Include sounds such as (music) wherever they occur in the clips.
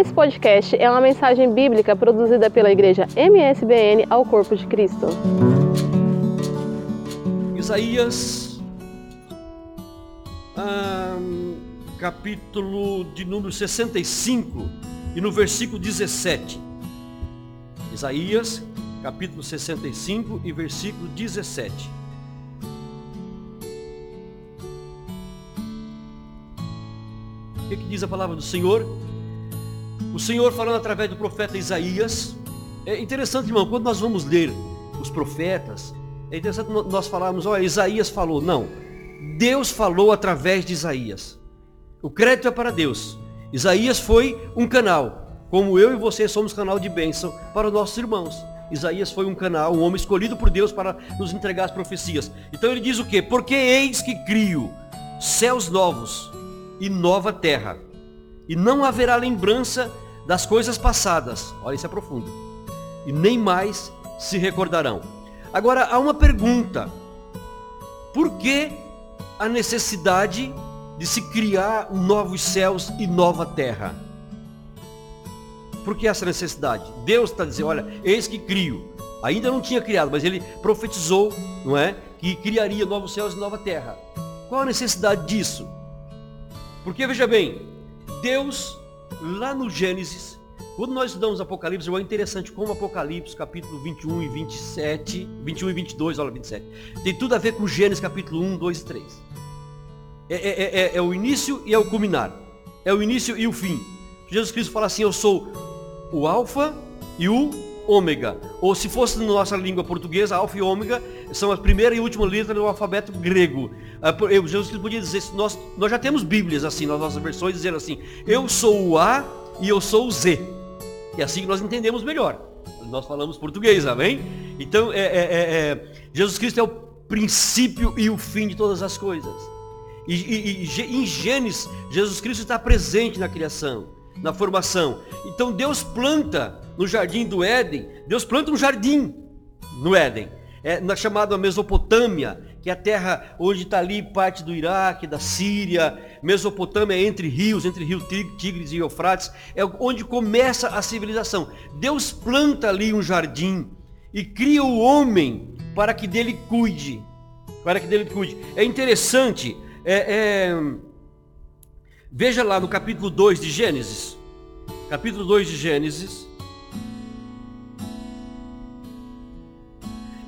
Esse podcast é uma mensagem bíblica produzida pela igreja MSBN ao Corpo de Cristo. Isaías, capítulo de número 65 e no versículo 17. Isaías, capítulo 65 e versículo 17. O que, que diz a palavra do Senhor? O Senhor falando através do profeta Isaías. É interessante, irmão, quando nós vamos ler os profetas, é interessante nós falarmos, olha, Isaías falou. Não. Deus falou através de Isaías. O crédito é para Deus. Isaías foi um canal, como eu e você somos canal de bênção para os nossos irmãos. Isaías foi um canal, um homem escolhido por Deus para nos entregar as profecias. Então ele diz o que? Porque eis que crio céus novos e nova terra e não haverá lembrança das coisas passadas. Olha, isso é profundo. E nem mais se recordarão. Agora, há uma pergunta. Por que a necessidade de se criar novos céus e nova terra? Por que essa necessidade? Deus está dizendo, olha, eis que crio. Ainda não tinha criado, mas ele profetizou, não é? Que criaria novos céus e nova terra. Qual a necessidade disso? Porque, veja bem, Deus, lá no Gênesis, quando nós estudamos Apocalipse, é interessante como Apocalipse, capítulo 21 e 27, 21 e 22, olha 27, tem tudo a ver com Gênesis, capítulo 1, 2 e 3. É, é, é, é o início e é o culminar. É o início e o fim. Jesus Cristo fala assim, eu sou o alfa e o ômega. Ou se fosse na nossa língua portuguesa, alfa e ômega são a primeira e última letra do alfabeto grego. Ah, Jesus Cristo podia dizer, nós, nós já temos bíblias assim, nas nossas versões, dizendo assim, eu sou o A e eu sou o Z. E assim que nós entendemos melhor. Nós falamos português, amém? Então, é, é, é, é Jesus Cristo é o princípio e o fim de todas as coisas. E, e, e em Gênesis, Jesus Cristo está presente na criação na formação. Então Deus planta no jardim do Éden, Deus planta um jardim no Éden, é, na chamada Mesopotâmia, que é a terra onde está ali parte do Iraque, da Síria, Mesopotâmia é entre rios, entre rio Tigres e Eufrates, é onde começa a civilização. Deus planta ali um jardim e cria o homem para que dele cuide, para que dele cuide. É interessante, é, é Veja lá no capítulo 2 de Gênesis. Capítulo 2 de Gênesis.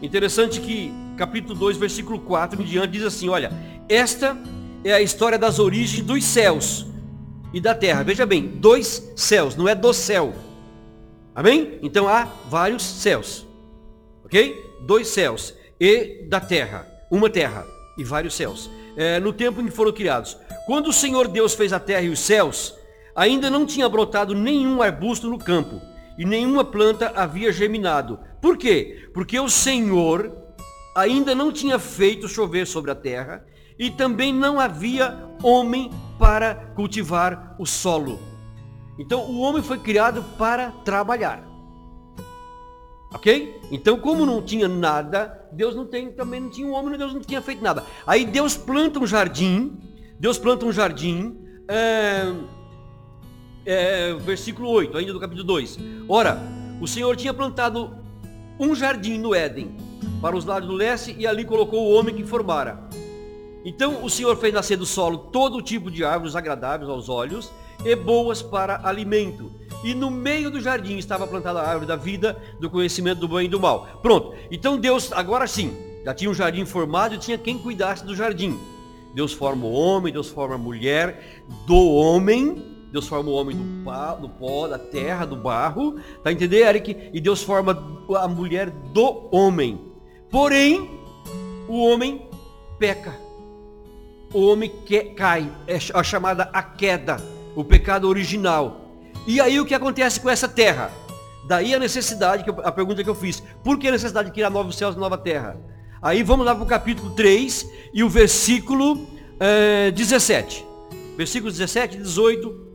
Interessante que capítulo 2, versículo 4 em diante diz assim, olha, esta é a história das origens dos céus e da terra. Veja bem, dois céus, não é do céu. Amém? Então há vários céus. Ok? Dois céus e da terra. Uma terra e vários céus. É, no tempo em que foram criados. Quando o Senhor Deus fez a terra e os céus, ainda não tinha brotado nenhum arbusto no campo, e nenhuma planta havia germinado. Por quê? Porque o Senhor ainda não tinha feito chover sobre a terra, e também não havia homem para cultivar o solo. Então o homem foi criado para trabalhar. Ok? Então, como não tinha nada, Deus não tem, também não tinha um homem, Deus não tinha feito nada. Aí Deus planta um jardim Deus planta um jardim, é, é, versículo 8, ainda do capítulo 2. Ora, o Senhor tinha plantado um jardim no Éden, para os lados do leste, e ali colocou o homem que formara. Então o Senhor fez nascer do solo todo tipo de árvores agradáveis aos olhos e boas para alimento. E no meio do jardim estava plantada a árvore da vida, do conhecimento do bem e do mal. Pronto. Então Deus, agora sim, já tinha um jardim formado e tinha quem cuidasse do jardim. Deus forma o homem, Deus forma a mulher do homem, Deus forma o homem do, do pó, da terra, do barro, tá entendendo, Eric? E Deus forma a mulher do homem. Porém, o homem peca. O homem que, cai, é a chamada a queda, o pecado original. E aí o que acontece com essa terra? Daí a necessidade, a pergunta que eu fiz, por que a necessidade de criar novos céus e nova terra? Aí vamos lá para o capítulo 3 e o versículo é, 17. Versículos 17 e 18.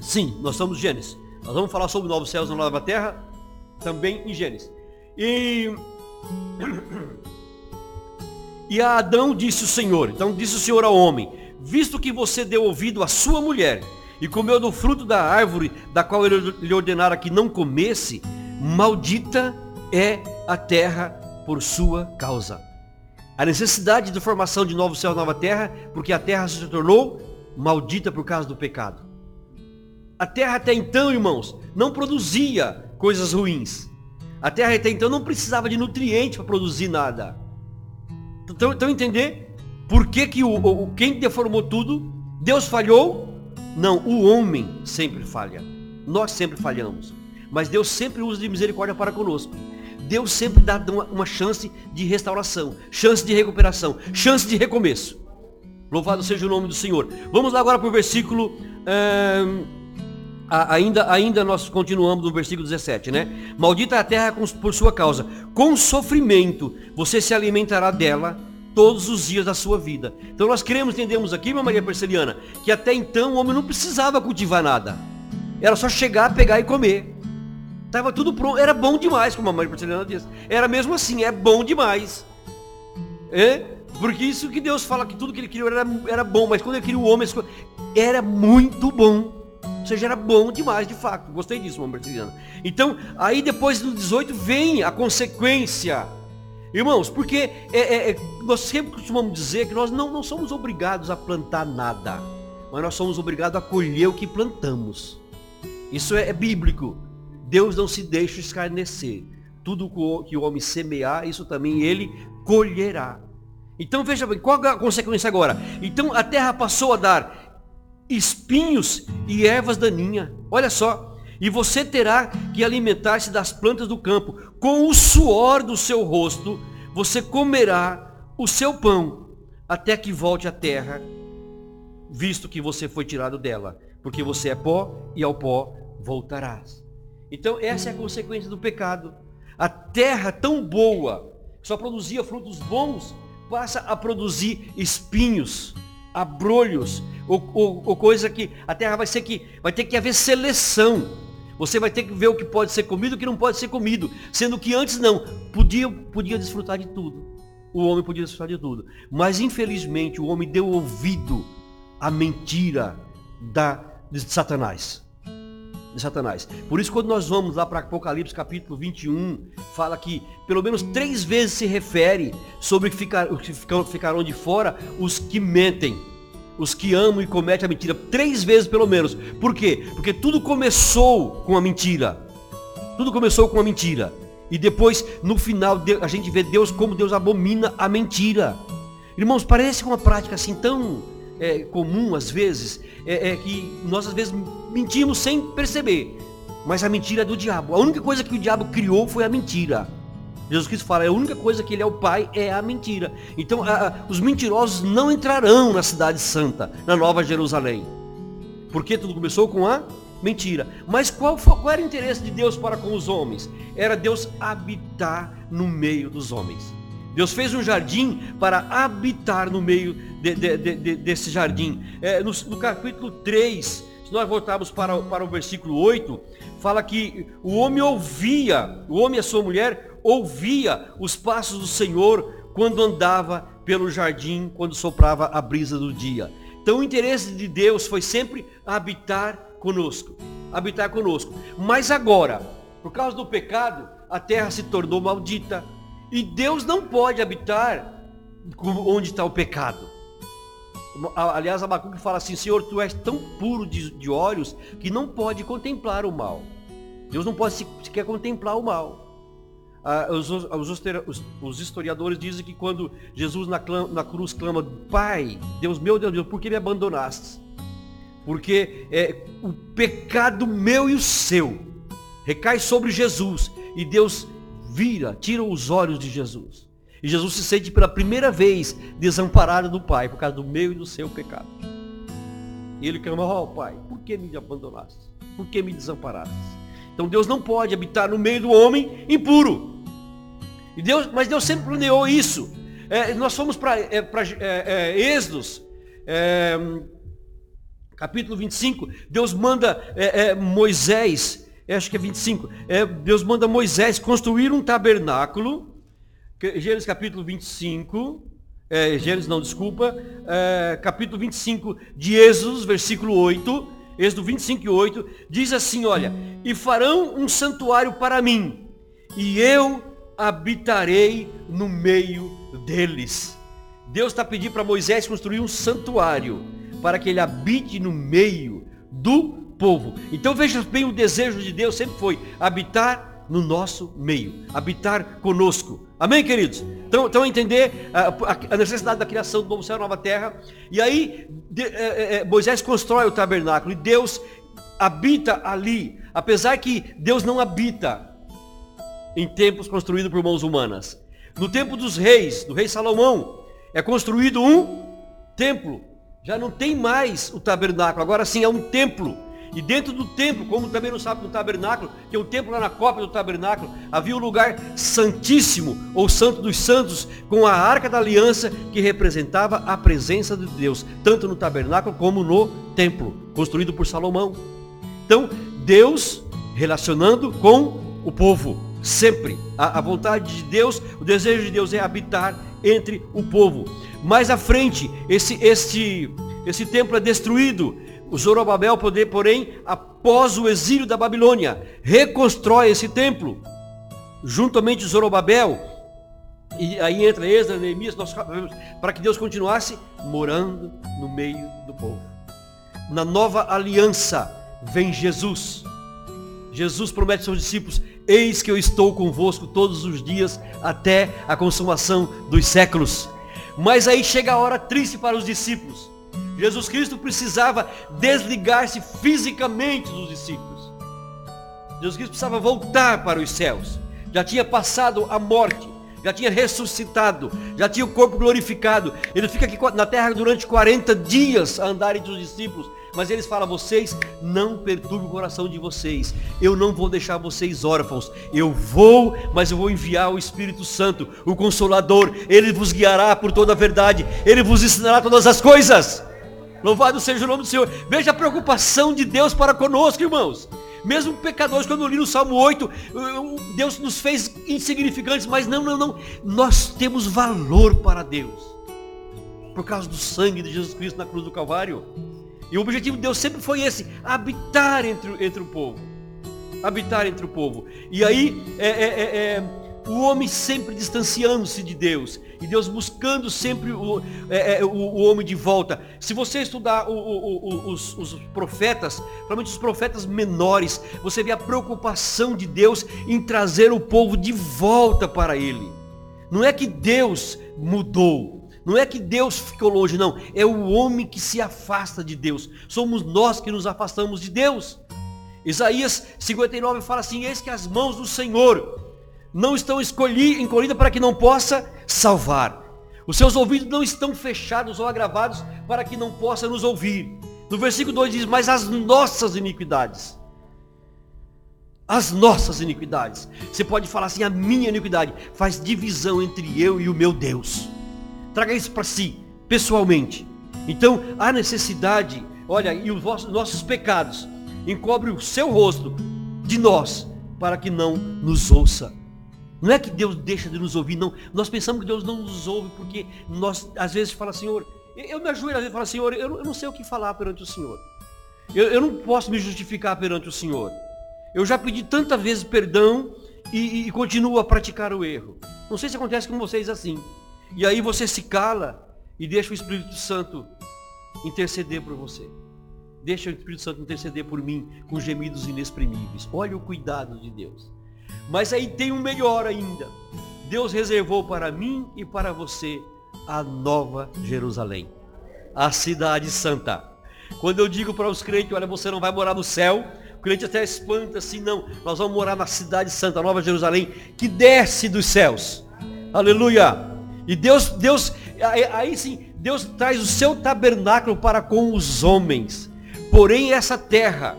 Sim, nós em Gênesis. Nós vamos falar sobre novos céus e nova terra também em Gênesis. E, (coughs) e a Adão disse o Senhor, então disse o Senhor ao homem, visto que você deu ouvido à sua mulher e comeu do fruto da árvore da qual ele lhe ordenara que não comesse, maldita é a terra por sua causa. A necessidade de formação de novo céu e nova terra, porque a terra se tornou maldita por causa do pecado. A terra até então, irmãos, não produzia coisas ruins. A terra até então não precisava de nutrientes para produzir nada. Então, então entender por que, que o, o, quem deformou tudo, Deus falhou? Não, o homem sempre falha. Nós sempre falhamos. Mas Deus sempre usa de misericórdia para conosco. Deus sempre dá uma, uma chance de restauração, chance de recuperação, chance de recomeço. Louvado seja o nome do Senhor. Vamos lá agora para o versículo. ainda, ainda nós continuamos no versículo 17, né? Maldita a terra por sua causa. Com sofrimento você se alimentará dela todos os dias da sua vida. Então nós queremos, entendemos aqui, minha Maria Perceliana, que até então o homem não precisava cultivar nada. Era só chegar, pegar e comer. Tava tudo pronto, era bom demais, como a Maria Perceliana disse. Era mesmo assim, é bom demais. É? Porque isso que Deus fala que tudo que ele criou era, era bom, mas quando ele criou o homem, era muito bom. Ou seja, era bom demais, de fato. Gostei disso, Maria Perceliana. Então, aí depois do 18 vem a consequência Irmãos, porque é, é, é, nós sempre costumamos dizer que nós não, não somos obrigados a plantar nada, mas nós somos obrigados a colher o que plantamos. Isso é, é bíblico. Deus não se deixa escarnecer. Tudo que o homem semear, isso também ele colherá. Então veja bem, qual a consequência agora? Então a terra passou a dar espinhos e ervas daninhas. Olha só, e você terá que alimentar-se das plantas do campo. Com o suor do seu rosto, você comerá o seu pão, até que volte à terra, visto que você foi tirado dela. Porque você é pó e ao pó voltarás. Então essa é a consequência do pecado. A terra tão boa, que só produzia frutos bons, passa a produzir espinhos, abrolhos, ou, ou, ou coisa que a terra vai que vai ter que haver seleção você vai ter que ver o que pode ser comido e o que não pode ser comido. Sendo que antes não, podia, podia desfrutar de tudo. O homem podia desfrutar de tudo. Mas infelizmente o homem deu ouvido à mentira da, de Satanás. De Satanás. Por isso quando nós vamos lá para Apocalipse capítulo 21, fala que pelo menos três vezes se refere sobre que, ficar, que ficarão de fora os que mentem os que amam e cometem a mentira, três vezes pelo menos. Por quê? Porque tudo começou com a mentira. Tudo começou com a mentira. E depois, no final, a gente vê Deus como Deus abomina a mentira. Irmãos, parece uma prática assim tão é, comum às vezes, é, é, que nós às vezes mentimos sem perceber. Mas a mentira é do diabo. A única coisa que o diabo criou foi a mentira. Jesus Cristo fala, a única coisa que ele é o Pai é a mentira. Então a, a, os mentirosos não entrarão na cidade santa, na Nova Jerusalém. Porque tudo começou com a mentira. Mas qual, qual era o interesse de Deus para com os homens? Era Deus habitar no meio dos homens. Deus fez um jardim para habitar no meio de, de, de, desse jardim. É, no, no capítulo 3, nós voltarmos para, para o versículo 8, fala que o homem ouvia, o homem e a sua mulher ouvia os passos do Senhor quando andava pelo jardim, quando soprava a brisa do dia. Então o interesse de Deus foi sempre habitar conosco, habitar conosco. Mas agora, por causa do pecado, a terra se tornou maldita. E Deus não pode habitar onde está o pecado. Aliás, Abacuque fala assim, Senhor, tu és tão puro de, de olhos que não pode contemplar o mal. Deus não pode sequer contemplar o mal. Ah, os, os, os, historiadores dizem que quando Jesus na, na, cruz clama, Pai, Deus meu, Deus meu, por que me abandonaste? Porque é, o pecado meu e o seu recai sobre Jesus e Deus vira, tira os olhos de Jesus. E Jesus se sente pela primeira vez desamparado do Pai por causa do meu e do seu pecado. E ele clama, ó oh, Pai, por que me abandonaste? Por que me desamparaste? Então Deus não pode habitar no meio do homem impuro. E Deus, mas Deus sempre planeou isso. É, nós fomos para é, é, é, Êxodos, é, capítulo 25, Deus manda é, Moisés, acho que é 25, Deus manda Moisés construir um tabernáculo, Gênesis capítulo 25, é, Gênesis não, desculpa, é, capítulo 25 de Êxodo, versículo 8, Êxodo 25 e 8, diz assim, olha, e farão um santuário para mim, e eu habitarei no meio deles. Deus está pedindo para Moisés construir um santuário, para que ele habite no meio do povo. Então veja bem, o desejo de Deus sempre foi habitar no nosso meio, habitar conosco. Amém, queridos? Então, então entender a, a, necessidade da criação do novo céu e nova terra. E aí de, é, é, Moisés constrói o tabernáculo e Deus habita ali, apesar que Deus não habita em templos construídos por mãos humanas. No tempo dos reis, do rei Salomão, é construído um templo. Já não tem mais o tabernáculo, agora sim é um templo e dentro do templo, como também no sábado do tabernáculo, que é o templo lá na copa do tabernáculo, havia um lugar santíssimo, ou santo dos santos, com a arca da aliança que representava a presença de Deus, tanto no tabernáculo como no templo, construído por Salomão. Então, Deus relacionando com o povo, sempre. A, a vontade de Deus, o desejo de Deus é habitar entre o povo. Mais à frente, esse, este, esse templo é destruído o Zorobabel, porém, após o exílio da Babilônia, reconstrói esse templo. Juntamente Zorobabel, e aí entra Esdras, Neemias, para que Deus continuasse morando no meio do povo. Na nova aliança vem Jesus. Jesus promete aos seus discípulos, eis que eu estou convosco todos os dias até a consumação dos séculos. Mas aí chega a hora triste para os discípulos. Jesus Cristo precisava desligar-se fisicamente dos discípulos. Jesus Cristo precisava voltar para os céus. Já tinha passado a morte, já tinha ressuscitado, já tinha o corpo glorificado. Ele fica aqui na terra durante 40 dias a andar entre os discípulos. Mas eles falam, vocês não perturbem o coração de vocês. Eu não vou deixar vocês órfãos. Eu vou, mas eu vou enviar o Espírito Santo, o Consolador. Ele vos guiará por toda a verdade. Ele vos ensinará todas as coisas. Louvado seja o nome do Senhor. Veja a preocupação de Deus para conosco, irmãos. Mesmo pecadores, quando eu li no Salmo 8, Deus nos fez insignificantes, mas não, não, não. Nós temos valor para Deus. Por causa do sangue de Jesus Cristo na cruz do Calvário. E o objetivo de Deus sempre foi esse, habitar entre, entre o povo. Habitar entre o povo. E aí, é, é, é, é o homem sempre distanciando-se de Deus. E Deus buscando sempre o, é, é, o, o, homem de volta. Se você estudar o, os, os, profetas, principalmente os profetas menores, você vê a preocupação de Deus em trazer o povo de volta para Ele. Não é que Deus mudou. Não é que Deus ficou longe, não. É o homem que se afasta de Deus. Somos nós que nos afastamos de Deus. Isaías 59 fala assim, eis que as mãos do Senhor não estão encolhidas para que não possa salvar. Os seus ouvidos não estão fechados ou agravados para que não possa nos ouvir. No versículo 2 diz, mas as nossas iniquidades. As nossas iniquidades. Você pode falar assim, a minha iniquidade faz divisão entre eu e o meu Deus. Traga isso para si, pessoalmente. Então, a necessidade, olha, e os nossos pecados encobre o seu rosto de nós, para que não nos ouça. Não é que Deus deixa de nos ouvir, não. Nós pensamos que Deus não nos ouve porque nós, às vezes, fala, Senhor, eu me ajoelho, às vezes, falo, Senhor, eu não sei o que falar perante o Senhor. Eu, eu não posso me justificar perante o Senhor. Eu já pedi tantas vezes perdão e, e continuo a praticar o erro. Não sei se acontece com vocês assim. E aí você se cala e deixa o Espírito Santo interceder por você. Deixa o Espírito Santo interceder por mim com gemidos inexprimíveis. Olha o cuidado de Deus. Mas aí tem um melhor ainda. Deus reservou para mim e para você a nova Jerusalém, a cidade santa. Quando eu digo para os crentes, olha, você não vai morar no céu, o crente até espanta assim, não, nós vamos morar na cidade santa, a nova Jerusalém, que desce dos céus. Aleluia! E Deus, Deus, aí, aí sim, Deus traz o seu tabernáculo para com os homens. Porém, essa terra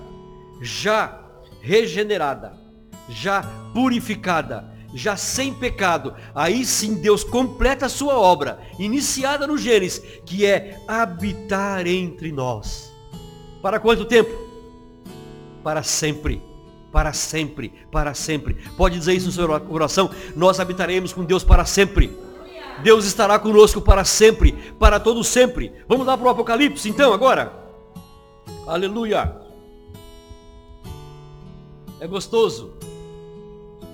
já regenerada, já purificada, já sem pecado, aí sim Deus completa a sua obra, iniciada no Gênesis, que é habitar entre nós. Para quanto tempo? Para sempre. Para sempre, para sempre. Pode dizer isso no seu coração? Nós habitaremos com Deus para sempre. Deus estará conosco para sempre, para todo sempre. Vamos lá para o Apocalipse então agora. Aleluia. É gostoso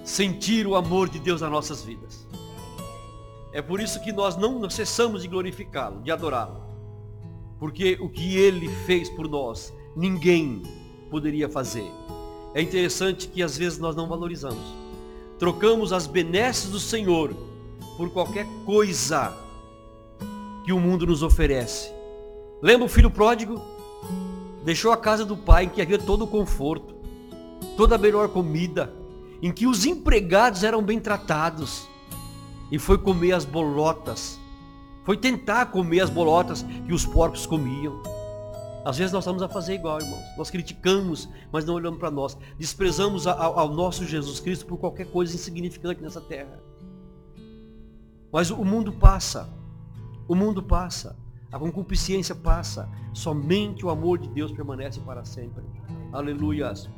sentir o amor de Deus nas nossas vidas. É por isso que nós não cessamos de glorificá-lo, de adorá-lo. Porque o que ele fez por nós, ninguém poderia fazer. É interessante que às vezes nós não valorizamos. Trocamos as benesses do Senhor por qualquer coisa que o mundo nos oferece. Lembra o filho pródigo? Deixou a casa do pai em que havia todo o conforto, toda a melhor comida, em que os empregados eram bem tratados, e foi comer as bolotas, foi tentar comer as bolotas que os porcos comiam. Às vezes nós estamos a fazer igual, irmãos. Nós criticamos, mas não olhamos para nós. Desprezamos ao nosso Jesus Cristo por qualquer coisa insignificante nessa terra. Mas o mundo passa. O mundo passa. A concupiscência passa. Somente o amor de Deus permanece para sempre. Aleluias.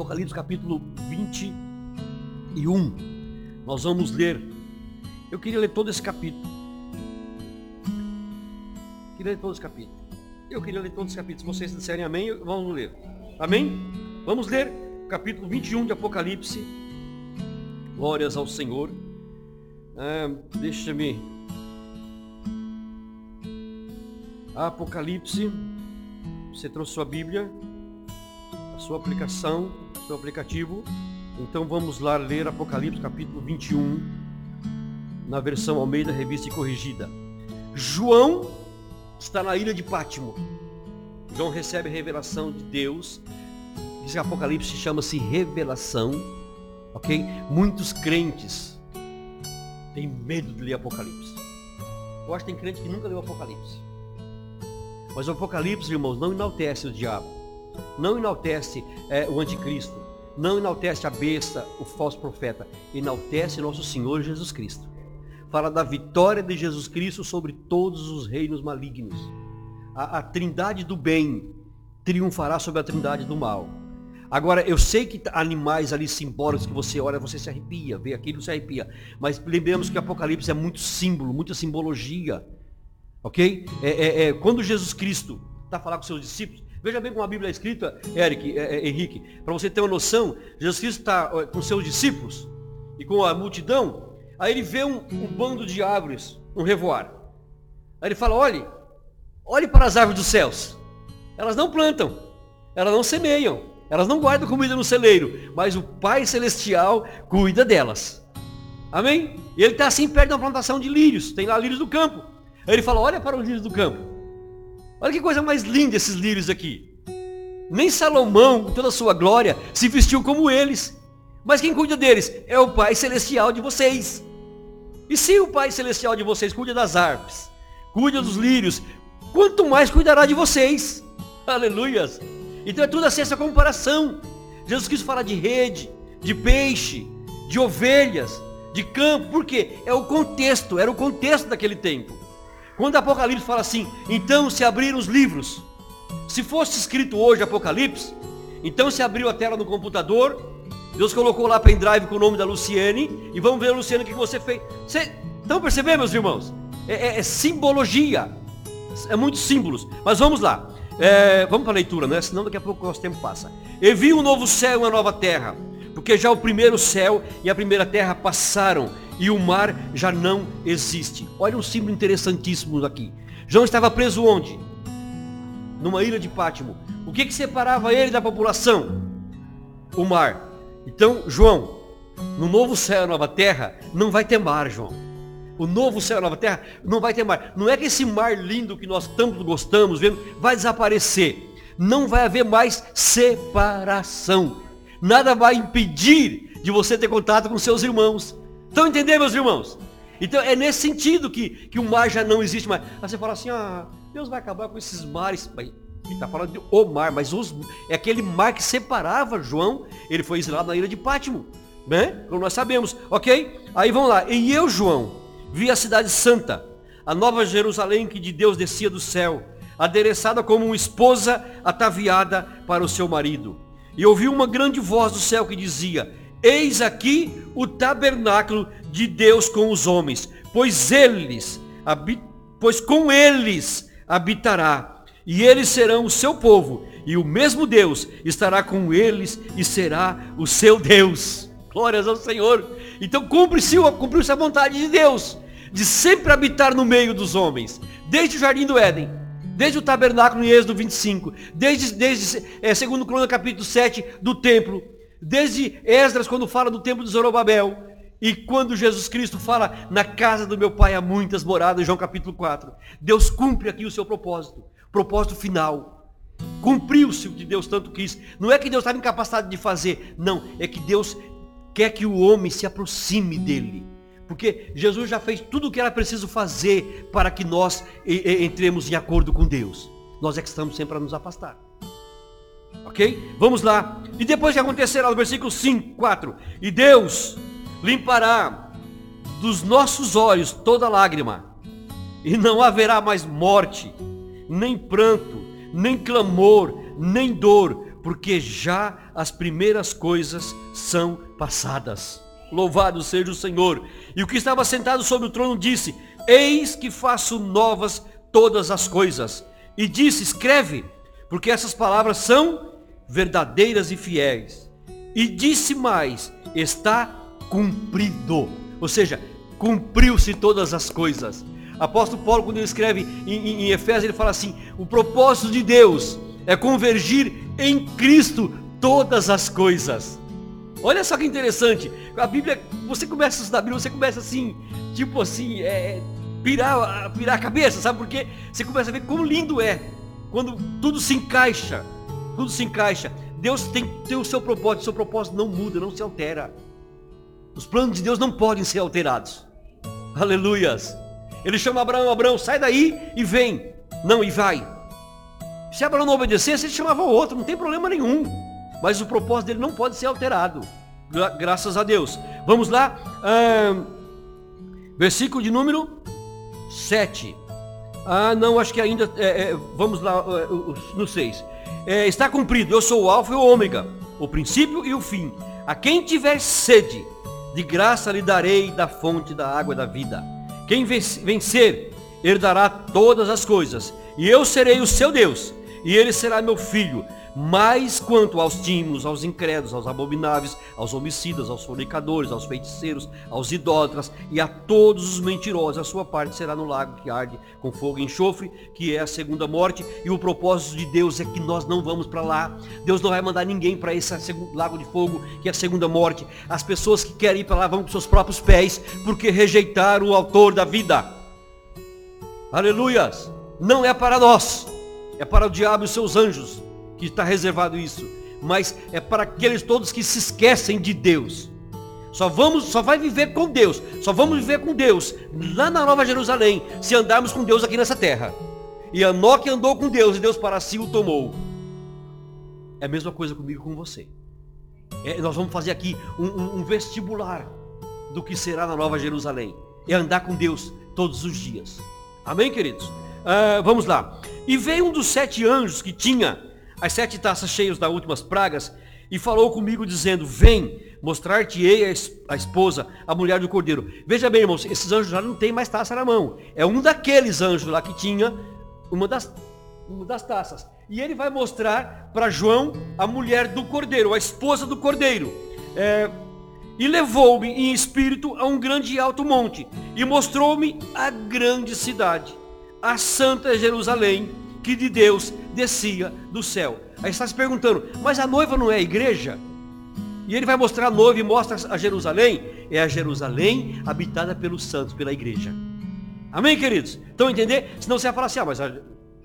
Apocalipse capítulo 21. Nós vamos ler. Eu queria ler todo esse capítulo. Eu queria ler todo esse capítulo. Eu queria ler todos os capítulos. Se vocês disserem amém, vamos ler. Amém? Vamos ler capítulo 21 de Apocalipse. Glórias ao Senhor. Ah, Deixa-me. Apocalipse. Você trouxe sua Bíblia, a sua aplicação, seu aplicativo. Então vamos lá ler Apocalipse capítulo 21, na versão Almeida Revista e Corrigida. João está na ilha de Pátimo. João recebe a revelação de Deus. Que Apocalipse chama-se revelação Ok? Muitos crentes têm medo de ler Apocalipse. Eu acho que tem crente que nunca leu Apocalipse. Mas o Apocalipse, irmãos, não enaltece o diabo. Não enaltece é, o anticristo. Não enaltece a besta, o falso profeta. Enaltece nosso Senhor Jesus Cristo. Fala da vitória de Jesus Cristo sobre todos os reinos malignos. A, a trindade do bem triunfará sobre a trindade do mal. Agora, eu sei que animais ali simbólicos que você olha, você se arrepia, vê aquilo, se arrepia. Mas lembremos que Apocalipse é muito símbolo, muita simbologia. Ok? É, é, é quando Jesus Cristo está falando com seus discípulos, veja bem como a Bíblia é escrita, Eric, é, é, Henrique, para você ter uma noção, Jesus Cristo está com seus discípulos e com a multidão, aí ele vê um, um bando de árvores, um revoar. Aí ele fala, olhe, olhe para as árvores dos céus. Elas não plantam, elas não semeiam, elas não guardam comida no celeiro, mas o Pai Celestial cuida delas. Amém? E ele está assim perto uma plantação de lírios. Tem lá lírios do campo. Aí ele fala, olha para os lírios do campo. Olha que coisa mais linda esses lírios aqui. Nem Salomão, com toda a sua glória, se vestiu como eles. Mas quem cuida deles? É o Pai Celestial de vocês. E se o Pai Celestial de vocês cuida das árvores, cuida dos lírios, quanto mais cuidará de vocês. Aleluias. Então é tudo assim essa comparação. Jesus Cristo fala de rede, de peixe, de ovelhas, de campo, por quê? É o contexto, era o contexto daquele tempo. Quando Apocalipse fala assim, então se abriram os livros. Se fosse escrito hoje Apocalipse, então se abriu a tela no computador, Deus colocou lá pendrive com o nome da Luciene, e vamos ver, Luciene, o que você fez. Você, estão percebendo, meus irmãos? É, é, é simbologia, é muitos símbolos. Mas vamos lá. É, vamos para a leitura, né? Senão daqui a pouco o nosso tempo passa. E vi um novo céu e uma nova terra, porque já o primeiro céu e a primeira terra passaram, e o mar já não existe. Olha um símbolo interessantíssimo aqui. João estava preso onde? Numa ilha de Pátimo. O que, que separava ele da população? O mar. Então, João, no novo céu e nova terra, não vai ter mar, João o novo céu e nova terra, não vai ter mar. Não é que esse mar lindo que nós tanto gostamos, vendo, vai desaparecer. Não vai haver mais separação. Nada vai impedir de você ter contato com seus irmãos. Estão entendendo, meus irmãos? Então é nesse sentido que, que o mar já não existe mais. Aí você fala assim, ah, Deus vai acabar com esses mares. Ele está falando de o mar, mas os, é aquele mar que separava João, ele foi exilado na ilha de Pátimo. Né? Como nós sabemos, ok? Aí vamos lá. E eu, João, Vi a cidade santa, a nova Jerusalém que de Deus descia do céu, adereçada como uma esposa ataviada para o seu marido. E ouvi uma grande voz do céu que dizia: Eis aqui o tabernáculo de Deus com os homens, pois eles, pois com eles habitará, e eles serão o seu povo, e o mesmo Deus estará com eles e será o seu Deus. Glórias ao Senhor. Então cumpre-se cumpre a vontade de Deus, de sempre habitar no meio dos homens, desde o jardim do Éden, desde o tabernáculo em Êxodo 25, desde, desde é, segundo capítulo 7 do templo, desde Esdras quando fala do templo de Zorobabel, e quando Jesus Cristo fala na casa do meu pai há muitas moradas, João capítulo 4, Deus cumpre aqui o seu propósito, propósito final. Cumpriu-se o que Deus tanto quis. Não é que Deus estava incapacitado de fazer, não, é que Deus quer que o homem se aproxime dele. Porque Jesus já fez tudo o que era preciso fazer para que nós entremos em acordo com Deus. Nós é que estamos sempre a nos afastar. Ok? Vamos lá. E depois que acontecerá no versículo 5, 4. E Deus limpará dos nossos olhos toda lágrima. E não haverá mais morte, nem pranto, nem clamor, nem dor, porque já as primeiras coisas são passadas. Louvado seja o Senhor. E o que estava sentado sobre o trono disse: Eis que faço novas todas as coisas. E disse: Escreve, porque essas palavras são verdadeiras e fiéis. E disse mais: Está cumprido. Ou seja, cumpriu-se todas as coisas. Apóstolo Paulo, quando ele escreve em, em, em Efésios, ele fala assim: o propósito de Deus é convergir em Cristo todas as coisas. Olha só que interessante. A Bíblia, você começa a estudar a Bíblia, você começa assim, tipo assim, é, pirar, pirar a cabeça, sabe por quê? Você começa a ver como lindo é. Quando tudo se encaixa. Tudo se encaixa. Deus tem, tem o seu propósito, o seu propósito não muda, não se altera. Os planos de Deus não podem ser alterados. Aleluias. Ele chama Abraão, Abraão, sai daí e vem. Não, e vai. Se Abraão não obedecesse, ele chamava o outro, não tem problema nenhum. Mas o propósito dele não pode ser alterado. Gra graças a Deus. Vamos lá. versículo de número 7. Ah, não, acho que ainda. É, é, vamos lá é, no 6. É, está cumprido, eu sou o Alfa e o Ômega, o princípio e o fim. A quem tiver sede, de graça lhe darei da fonte da água da vida. Quem vencer, herdará todas as coisas, e eu serei o seu Deus, e ele será meu filho. Mas quanto aos tímidos, aos incrédulos, aos abomináveis, aos homicidas, aos fornicadores, aos feiticeiros, aos idólatras e a todos os mentirosos, a sua parte será no lago que arde com fogo e enxofre, que é a segunda morte. E o propósito de Deus é que nós não vamos para lá. Deus não vai mandar ninguém para esse lago de fogo, que é a segunda morte. As pessoas que querem ir para lá vão com seus próprios pés, porque rejeitaram o autor da vida. Aleluias! Não é para nós é para o diabo e seus anjos que está reservado isso, mas é para aqueles todos que se esquecem de Deus. Só vamos, só vai viver com Deus, só vamos viver com Deus lá na Nova Jerusalém, se andarmos com Deus aqui nessa terra. E Enoque andou com Deus e Deus para si o tomou. É a mesma coisa comigo com você. É, nós vamos fazer aqui um, um, um vestibular do que será na Nova Jerusalém. É andar com Deus todos os dias. Amém, queridos? Uh, vamos lá. E veio um dos sete anjos que tinha as sete taças cheias das últimas pragas e falou comigo dizendo, vem, mostrar-te-ei a esposa, a mulher do cordeiro. Veja bem, irmãos, esses anjos já não tem mais taça na mão. É um daqueles anjos lá que tinha uma das, uma das taças. E ele vai mostrar para João a mulher do cordeiro, a esposa do cordeiro. É, e levou-me em espírito a um grande e alto monte, e mostrou-me a grande cidade, a santa Jerusalém, que de Deus descia do céu. Aí está se perguntando, mas a noiva não é a igreja? E ele vai mostrar a noiva e mostra a Jerusalém. É a Jerusalém habitada pelos santos, pela igreja. Amém, queridos? Estão a entender? Senão você vai falar assim, ah, mas a,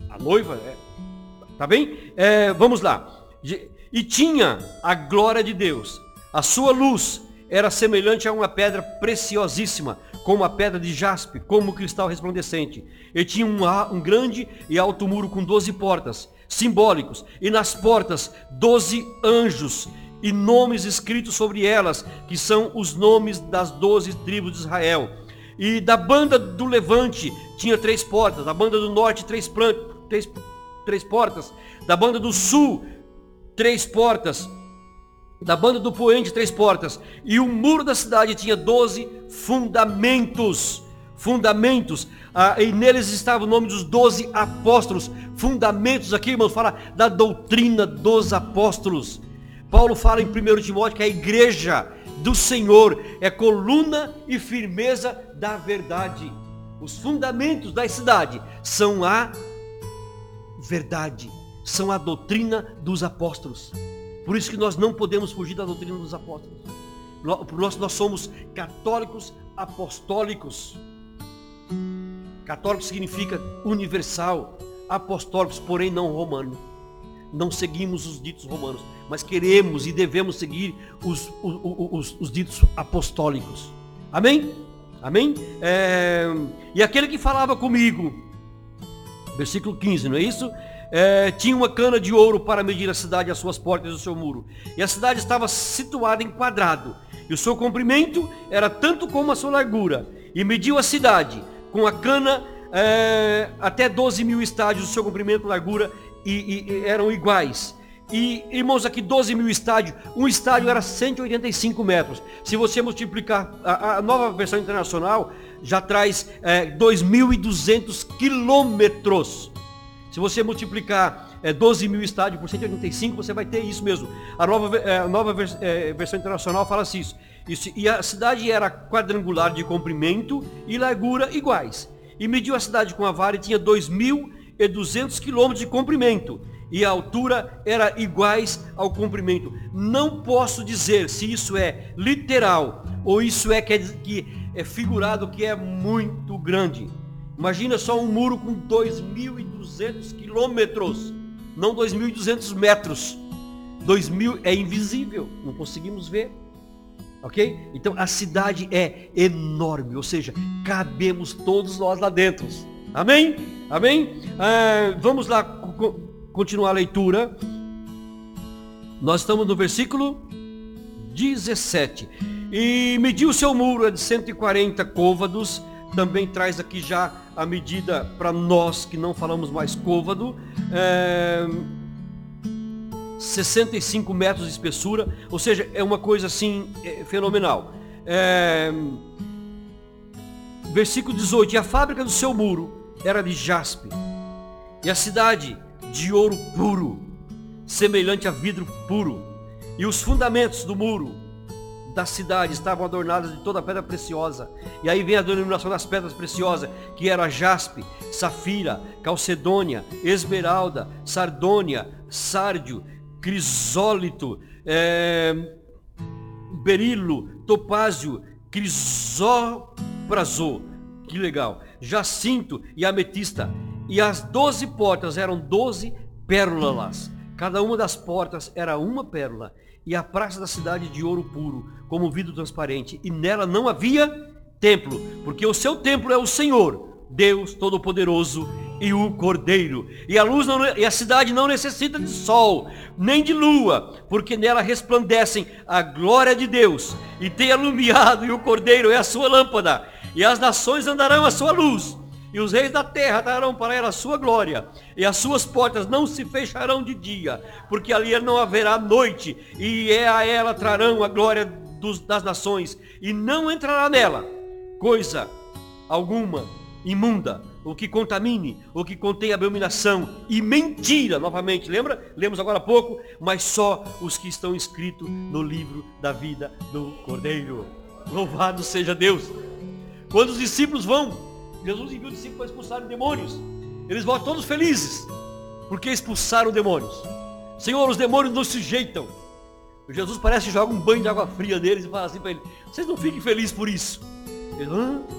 a noiva é. Tá bem? É, vamos lá. E tinha a glória de Deus. A sua luz era semelhante a uma pedra preciosíssima, como a pedra de jaspe, como cristal resplandecente. E tinha um, um grande e alto muro com doze portas, simbólicos, e nas portas doze anjos, e nomes escritos sobre elas, que são os nomes das doze tribos de Israel. E da banda do levante tinha três portas, da banda do norte três, três, três portas, da banda do sul três portas, da banda do poente três portas. E o muro da cidade tinha doze fundamentos. Fundamentos. Ah, e neles estava o nome dos doze apóstolos. Fundamentos aqui, irmãos, fala da doutrina dos apóstolos. Paulo fala em 1 Timóteo que a igreja do Senhor é coluna e firmeza da verdade. Os fundamentos da cidade são a verdade, são a doutrina dos apóstolos. Por isso que nós não podemos fugir da doutrina dos apóstolos. Nós, nós somos católicos apostólicos. Católico significa universal, apostólicos, porém não romano. Não seguimos os ditos romanos, mas queremos e devemos seguir os, os, os, os ditos apostólicos. Amém? Amém? É... E aquele que falava comigo, versículo 15, não é isso? É, tinha uma cana de ouro para medir a cidade, as suas portas e o seu muro. E a cidade estava situada em quadrado. E o seu comprimento era tanto como a sua largura. E mediu a cidade com a cana é, até 12 mil estádios, o seu comprimento, largura e, e, e eram iguais. E, irmãos, aqui 12 mil estádios, um estádio era 185 metros. Se você multiplicar, a, a nova versão internacional já traz é, 2.200 quilômetros. Se você multiplicar é, 12 mil estádios por 185, você vai ter isso mesmo. A nova, é, a nova vers, é, versão internacional fala assim, isso. isso. E a cidade era quadrangular de comprimento e largura iguais. E mediu a cidade com a vara e tinha 2.200 quilômetros de comprimento. E a altura era iguais ao comprimento. Não posso dizer se isso é literal ou isso é que, que é figurado que é muito grande. Imagina só um muro com 2.200 quilômetros, não 2.200 metros. 2.000 é invisível, não conseguimos ver. Ok? Então a cidade é enorme, ou seja, cabemos todos nós lá dentro. Amém? Amém? Ah, vamos lá continuar a leitura. Nós estamos no versículo 17. E mediu seu muro de 140 côvados também traz aqui já a medida para nós que não falamos mais côvado. É, 65 metros de espessura, ou seja, é uma coisa assim é, fenomenal. É, versículo 18: E a fábrica do seu muro era de jaspe, e a cidade de ouro puro, semelhante a vidro puro, e os fundamentos do muro da cidade estavam adornadas de toda pedra preciosa. E aí vem a denominação das pedras preciosas, que era jaspe, safira, calcedônia, esmeralda, sardônia, sárdio, crisólito, é, berilo, topázio, crisópraso, que legal, jacinto e ametista. E as doze portas eram doze pérolas. Cada uma das portas era uma pérola e a praça da cidade de ouro puro, como vidro transparente, e nela não havia templo, porque o seu templo é o Senhor, Deus Todo-Poderoso e o Cordeiro. E a luz não, e a cidade não necessita de sol, nem de lua, porque nela resplandecem a glória de Deus, e tem alumiado, e o Cordeiro é a sua lâmpada, e as nações andarão à sua luz e os reis da terra darão para ela a sua glória, e as suas portas não se fecharão de dia, porque ali não haverá noite, e é a ela trarão a glória dos, das nações, e não entrará nela coisa alguma imunda, o que contamine, o que contém abominação e mentira, novamente, lembra? Lemos agora há pouco, mas só os que estão escritos no livro da vida do Cordeiro. Louvado seja Deus. Quando os discípulos vão Jesus enviou os discípulos para expulsarem demônios. Eles voltam todos felizes, porque expulsaram demônios. Senhor, os demônios não se sujeitam. Jesus parece que joga um banho de água fria neles e fala assim para ele: Vocês não fiquem felizes por isso. Ele,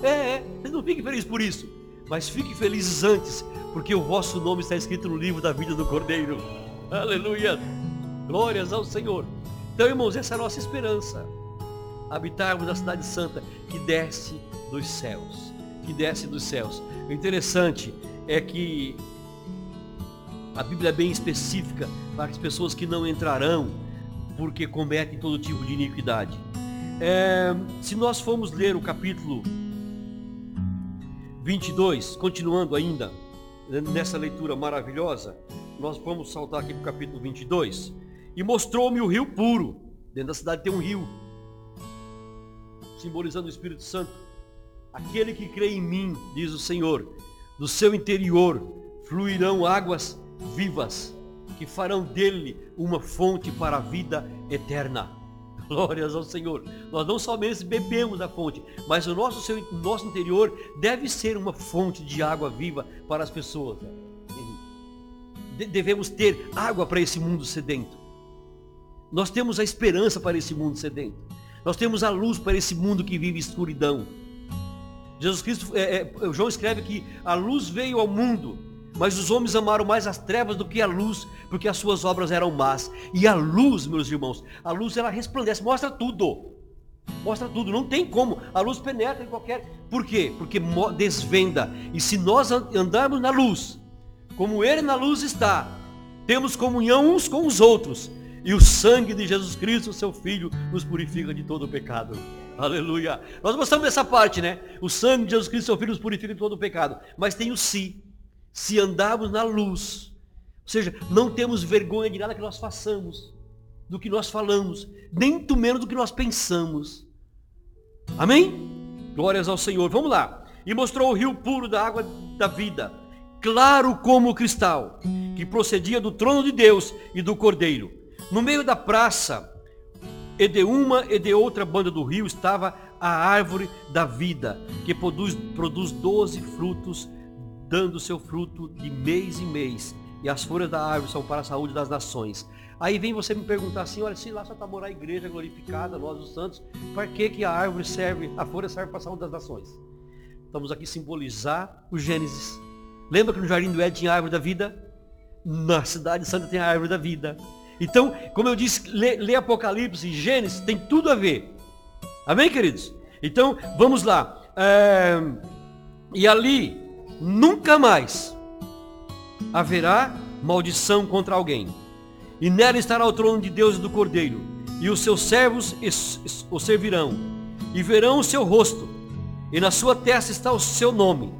é, é, vocês não fiquem felizes por isso. Mas fiquem felizes antes, porque o vosso nome está escrito no livro da vida do Cordeiro. Aleluia. Glórias ao Senhor. Então, irmãos, essa é a nossa esperança. Habitarmos na cidade santa que desce dos céus que desce dos céus. O interessante é que a Bíblia é bem específica para as pessoas que não entrarão porque cometem todo tipo de iniquidade. É, se nós formos ler o capítulo 22, continuando ainda nessa leitura maravilhosa, nós vamos saltar aqui para o capítulo 22. E mostrou-me o rio puro, Dentro da cidade tem um rio, simbolizando o Espírito Santo. Aquele que crê em mim, diz o Senhor, do seu interior fluirão águas vivas, que farão dele uma fonte para a vida eterna. (laughs) Glórias ao Senhor. Nós não somente bebemos da fonte, mas o nosso, seu, nosso interior deve ser uma fonte de água viva para as pessoas. Devemos ter água para esse mundo sedento. Nós temos a esperança para esse mundo sedento. Nós temos a luz para esse mundo que vive escuridão. Jesus Cristo, é, é, João escreve que a luz veio ao mundo, mas os homens amaram mais as trevas do que a luz, porque as suas obras eram más. E a luz, meus irmãos, a luz ela resplandece, mostra tudo. Mostra tudo, não tem como. A luz penetra em qualquer. Por quê? Porque desvenda. E se nós andarmos na luz, como Ele na luz está, temos comunhão uns com os outros. E o sangue de Jesus Cristo, seu Filho, nos purifica de todo o pecado. Aleluia. Nós gostamos dessa parte, né? O sangue de Jesus Cristo, seu Filho, nos purifica de todo o pecado. Mas tem o si. Se andarmos na luz. Ou seja, não temos vergonha de nada que nós façamos, do que nós falamos, nem muito menos do que nós pensamos. Amém? Glórias ao Senhor. Vamos lá. E mostrou o rio puro da água da vida, claro como cristal, que procedia do trono de Deus e do Cordeiro no meio da praça, e de uma e de outra banda do rio, estava a árvore da vida, que produz, produz doze frutos, dando seu fruto de mês em mês. E as folhas da árvore são para a saúde das nações. Aí vem você me perguntar assim, olha, se lá só está morar a igreja glorificada, nós os santos, para que, que a árvore serve, a folha serve para a saúde das nações? Estamos aqui simbolizar o Gênesis. Lembra que no Jardim do Éden tinha a árvore da vida? Na cidade santa tem a árvore da vida. Então, como eu disse, ler, ler Apocalipse e Gênesis tem tudo a ver. Amém, queridos? Então, vamos lá. É... E ali, nunca mais haverá maldição contra alguém. E nela estará o trono de Deus e do Cordeiro. E os seus servos o servirão. E verão o seu rosto. E na sua testa está o seu nome.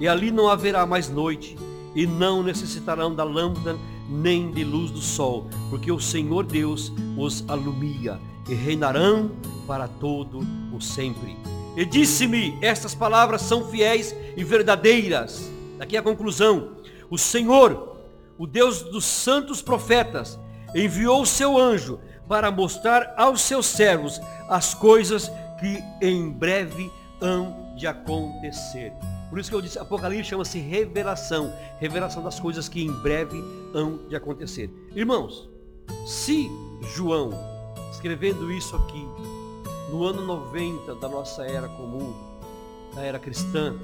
E ali não haverá mais noite. E não necessitarão da lâmpada nem de luz do sol, porque o Senhor Deus os alumia e reinarão para todo o sempre. E disse-me, estas palavras são fiéis e verdadeiras. Daqui a conclusão. O Senhor, o Deus dos santos profetas, enviou o seu anjo para mostrar aos seus servos as coisas que em breve hão de acontecer. Por isso que eu disse, Apocalipse chama-se revelação. Revelação das coisas que em breve hão de acontecer. Irmãos, se João, escrevendo isso aqui, no ano 90 da nossa era comum, da era cristã,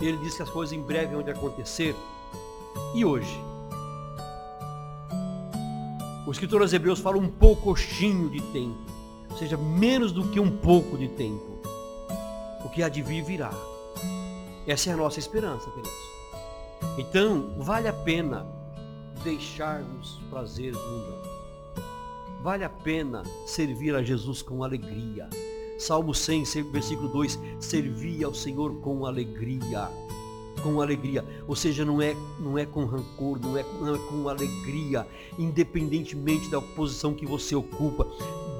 ele diz que as coisas em breve hão de acontecer, e hoje? O escritor aos Hebreus fala um poucochinho de tempo, ou seja, menos do que um pouco de tempo. O que há de vir virá. Essa é a nossa esperança, queridos. Então, vale a pena deixarmos prazeres no mundo. Vale a pena servir a Jesus com alegria. Salmo 100, versículo 2, servir ao Senhor com alegria. Com alegria, ou seja, não é, não é com rancor, não é, não é com alegria, independentemente da posição que você ocupa,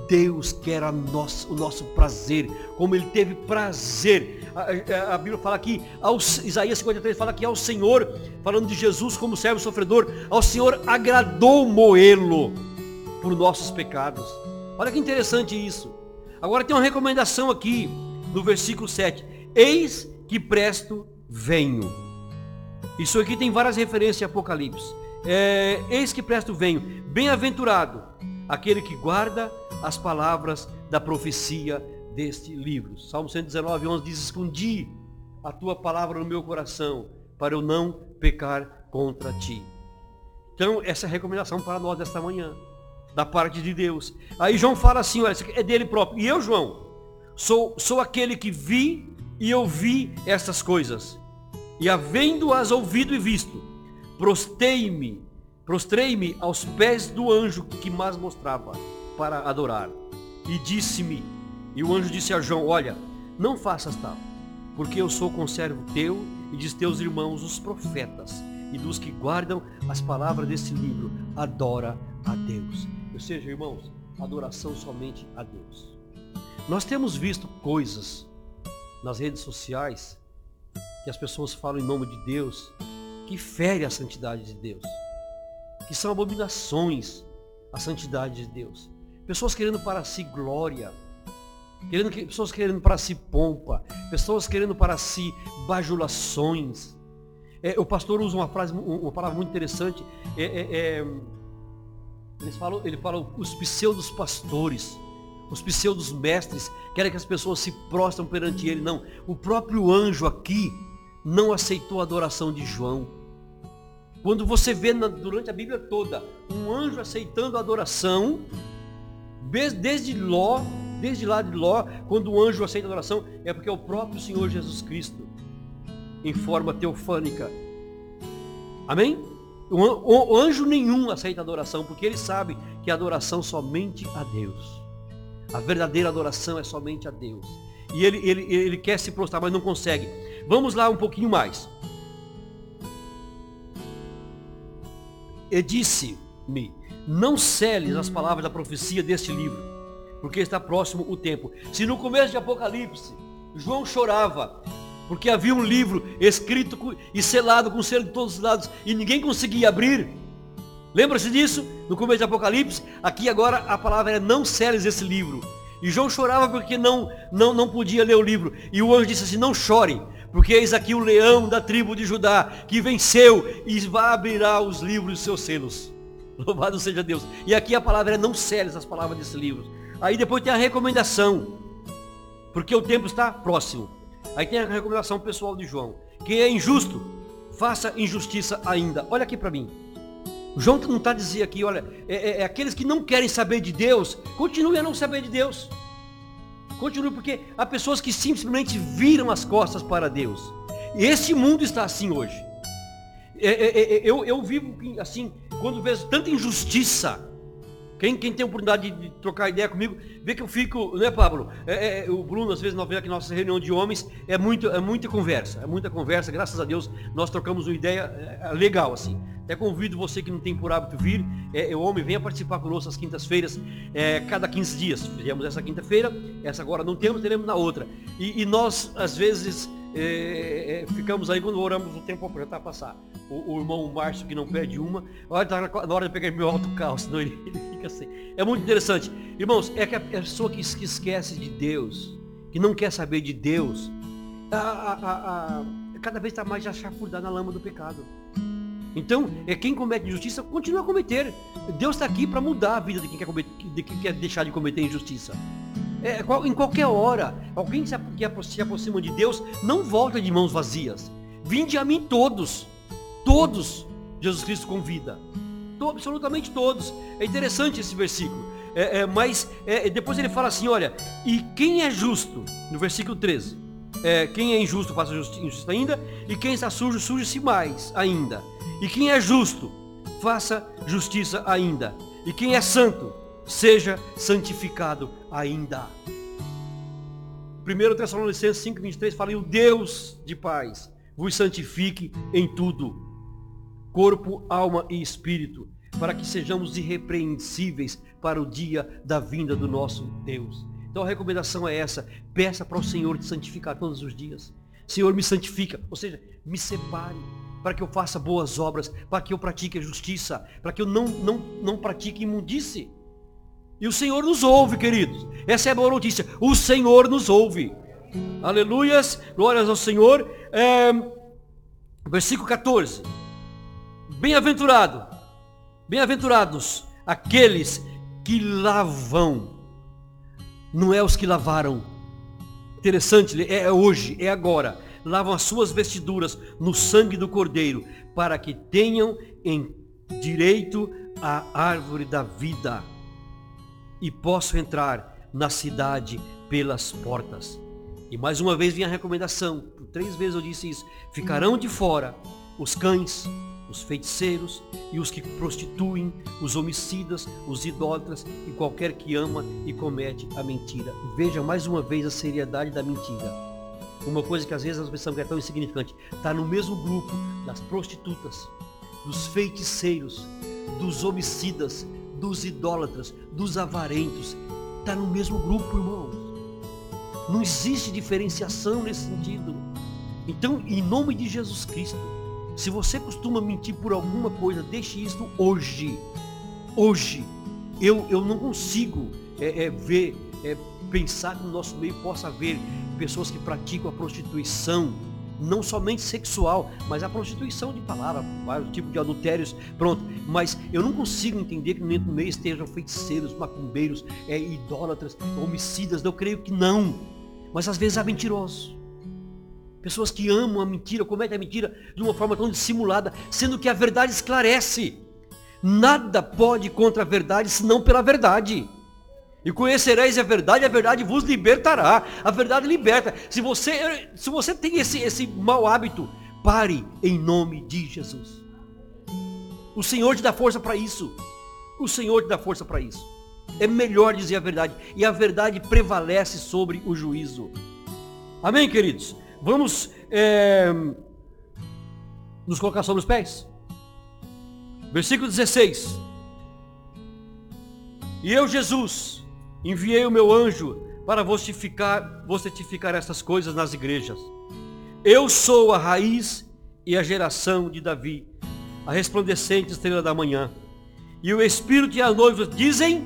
Deus quer nosso, o nosso prazer, como Ele teve prazer. A, a, a, Bíblia fala aqui, Isaías 53 fala que ao Senhor, falando de Jesus como servo sofredor, ao Senhor agradou moê-lo por nossos pecados. Olha que interessante isso. Agora tem uma recomendação aqui, no versículo 7. Eis que presto venho. Isso aqui tem várias referências em Apocalipse. É, Eis que presto venho. Bem-aventurado aquele que guarda as palavras da profecia deste livro. Salmo 119, 11 diz, escondi a tua palavra no meu coração, para eu não pecar contra ti. Então, essa é a recomendação para nós desta manhã, da parte de Deus. Aí João fala assim, olha, é dele próprio. E eu, João, sou, sou aquele que vi e ouvi essas coisas. E havendo-as ouvido e visto, prostei-me, prostrei-me aos pés do anjo que mais mostrava para adorar. E disse-me, e o anjo disse a João, olha, não faças tal, porque eu sou conservo teu e dos teus irmãos, os profetas, e dos que guardam as palavras desse livro, adora a Deus. Ou seja, irmãos, adoração somente a Deus. Nós temos visto coisas nas redes sociais que as pessoas falam em nome de Deus que ferem a santidade de Deus, que são abominações à santidade de Deus. Pessoas querendo para si glória, querendo, pessoas querendo para si pompa, pessoas querendo para si bajulações. É, o pastor usa uma frase, uma palavra muito interessante. É, é, é eles falam, ele fala os pseudos pastores, os pseudos mestres, querem que as pessoas se prostram perante ele. Não, o próprio anjo aqui não aceitou a adoração de João. Quando você vê na, durante a Bíblia toda um anjo aceitando a adoração, desde Ló, desde lá de Ló, quando o anjo aceita a adoração, é porque é o próprio Senhor Jesus Cristo, em forma teofânica. Amém? O, anjo nenhum aceita a adoração, porque ele sabe que a adoração somente a Deus. A verdadeira adoração é somente a Deus. E ele, ele, ele quer se prostrar, mas não consegue. Vamos lá um pouquinho mais. E disse-me, não celes as palavras da profecia deste livro, porque está próximo o tempo. Se no começo de Apocalipse, João chorava, porque havia um livro escrito e selado com selo de todos os lados, e ninguém conseguia abrir. Lembra-se disso? No começo de Apocalipse, aqui agora a palavra é não celes esse livro. E João chorava porque não, não, não podia ler o livro. E o anjo disse assim, não chore, porque eis aqui o leão da tribo de Judá, que venceu e abrirá os livros dos seus selos. (laughs) Louvado seja Deus. E aqui a palavra é não séries as palavras desse livro. Aí depois tem a recomendação. Porque o tempo está próximo. Aí tem a recomendação pessoal de João. Quem é injusto, faça injustiça ainda. Olha aqui para mim. João não está dizendo aqui, olha, é, é, é, aqueles que não querem saber de Deus, continuem a não saber de Deus. Continue, porque há pessoas que simplesmente viram as costas para Deus. E esse mundo está assim hoje. É, é, é, eu, eu vivo assim, quando vejo tanta injustiça. Quem, quem tem oportunidade de, trocar ideia comigo, vê que eu fico, né, Pablo? É, é, o Bruno, às vezes, nós vemos aqui nossa reunião de homens, é, muito, é muita conversa, é muita conversa, graças a Deus, nós trocamos uma ideia é, legal, assim. Até convido você que não tem por hábito vir, é, o homem venha participar conosco às quintas-feiras, é, cada 15 dias. Fizemos essa quinta-feira, essa agora não temos, teremos na outra. E, e nós, às vezes, é, é, ficamos aí quando oramos o tempo já está a passar. O, o, irmão Márcio que não perde uma, olha, tá na hora de pegar meu alto carro, (laughs) senão ele, ele, fica assim. É muito interessante. Irmãos, é que a pessoa que, que esquece de Deus, que não quer saber de Deus, a, a, a, cada vez está mais chafurdada na lama do pecado. Então, é quem comete injustiça continua a cometer. Deus está aqui para mudar a vida de quem quer, cometer, de quem quer deixar de cometer injustiça. É, em qualquer hora, alguém que se aproxima de Deus não volta de mãos vazias. Vinde a mim todos, todos, Jesus Cristo convida. absolutamente todos. É interessante esse versículo. É, é, mas é, depois ele fala assim, olha, e quem é justo? No versículo 13. É, quem é injusto, faça injustiça ainda, e quem está sujo, suje-se mais ainda. E quem é justo, faça justiça ainda. E quem é santo, seja santificado ainda. 1 Tessalonicenses 5,23 fala, e o Deus de paz vos santifique em tudo, corpo, alma e espírito, para que sejamos irrepreensíveis para o dia da vinda do nosso Deus. Então a recomendação é essa, peça para o Senhor te santificar todos os dias. Senhor, me santifica, ou seja, me separe para que eu faça boas obras, para que eu pratique a justiça, para que eu não, não, não pratique imundice. E o Senhor nos ouve, queridos. Essa é a boa notícia. O Senhor nos ouve. Aleluias. Glórias ao Senhor. É, versículo 14. Bem-aventurado. Bem-aventurados aqueles que lavam. Não é os que lavaram. Interessante, é hoje, é agora lavam as suas vestiduras no sangue do Cordeiro, para que tenham em direito a árvore da vida e possam entrar na cidade pelas portas. E mais uma vez vem a recomendação, por três vezes eu disse isso, ficarão de fora os cães, os feiticeiros e os que prostituem, os homicidas, os idólatras e qualquer que ama e comete a mentira. Veja mais uma vez a seriedade da mentira. Uma coisa que às vezes nós pensamos que é tão insignificante. Está no mesmo grupo das prostitutas, dos feiticeiros, dos homicidas, dos idólatras, dos avarentos. Está no mesmo grupo, irmãos. Não existe diferenciação nesse sentido. Então, em nome de Jesus Cristo, se você costuma mentir por alguma coisa, deixe isso hoje. Hoje. Eu, eu não consigo é, é, ver, é, pensar que no nosso meio possa haver pessoas que praticam a prostituição, não somente sexual, mas a prostituição de palavra, vários tipos de adultérios, pronto. Mas eu não consigo entender que do meio estejam feiticeiros, macumbeiros, é, idólatras, homicidas, eu creio que não. Mas às vezes há mentirosos. Pessoas que amam a mentira, cometem a mentira de uma forma tão dissimulada, sendo que a verdade esclarece. Nada pode contra a verdade, senão pela verdade. E conhecereis a verdade, a verdade vos libertará. A verdade liberta. Se você, se você tem esse, esse mau hábito, pare em nome de Jesus. O Senhor te dá força para isso. O Senhor te dá força para isso. É melhor dizer a verdade. E a verdade prevalece sobre o juízo. Amém, queridos? Vamos é, nos colocar sobre os pés. Versículo 16. E eu, Jesus, enviei o meu anjo para vocetificar, vocetificar essas coisas nas igrejas. Eu sou a raiz e a geração de Davi, a resplandecente estrela da manhã. E o Espírito e a noiva dizem,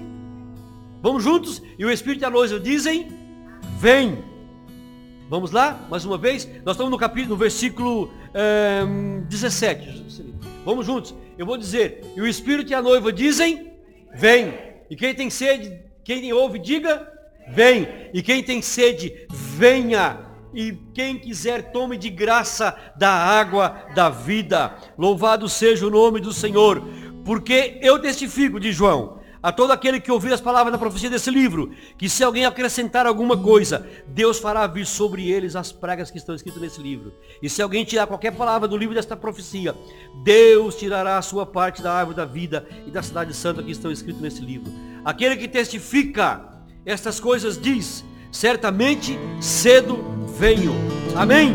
vamos juntos? E o Espírito e a noiva dizem, vem. Vamos lá, mais uma vez? Nós estamos no capítulo, no versículo é, ehm, 17. Vamos juntos. Eu vou dizer, e o Espírito e a noiva dizem, vem. E quem tem sede, quem ouve, diga, vem. E quem tem sede, venha. E quem quiser, tome de graça da água da vida. Louvado seja o nome do Senhor. Porque eu testifico de João a todo aquele que ouvir as palavras da profecia desse livro, que se alguém acrescentar alguma coisa, Deus fará vir sobre eles as pragas que estão escritas nesse livro. E se alguém tirar qualquer palavra do livro desta profecia, Deus tirará a sua parte da árvore da vida e da cidade santa que estão escritas nesse livro. Aquele que testifica estas coisas diz, certamente cedo venho. Amém?